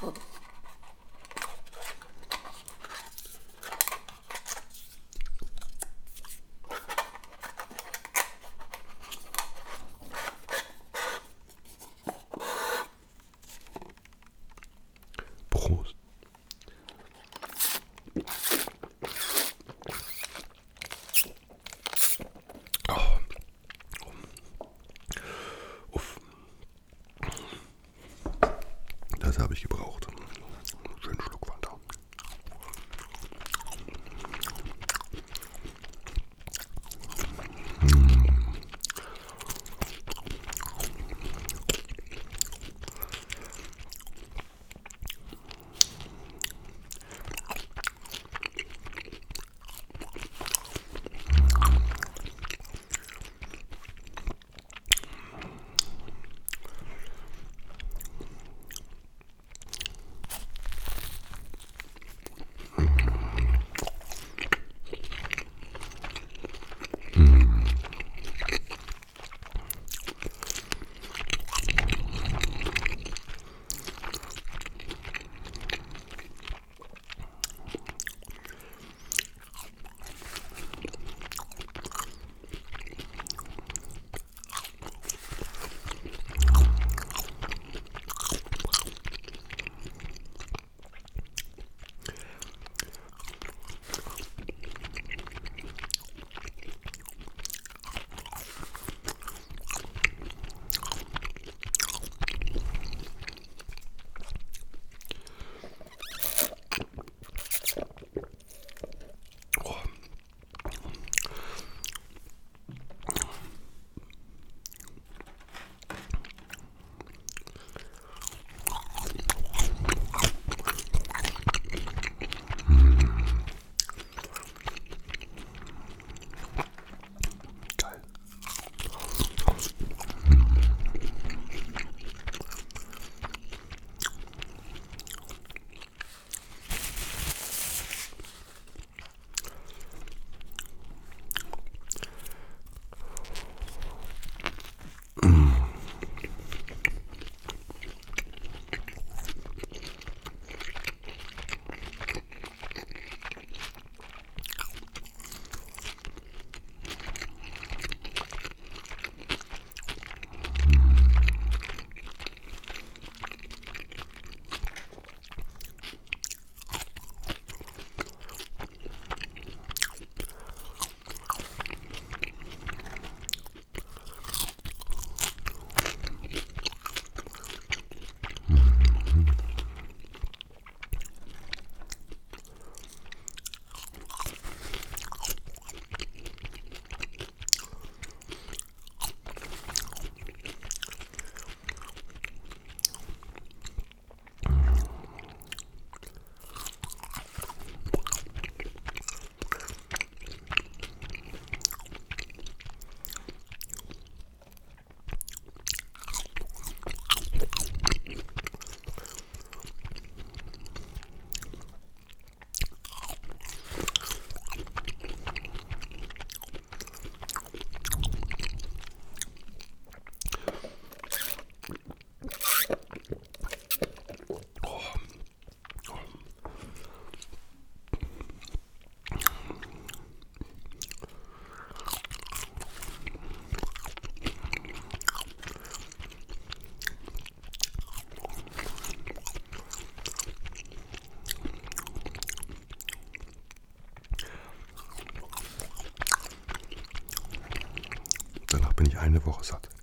Oh. Danach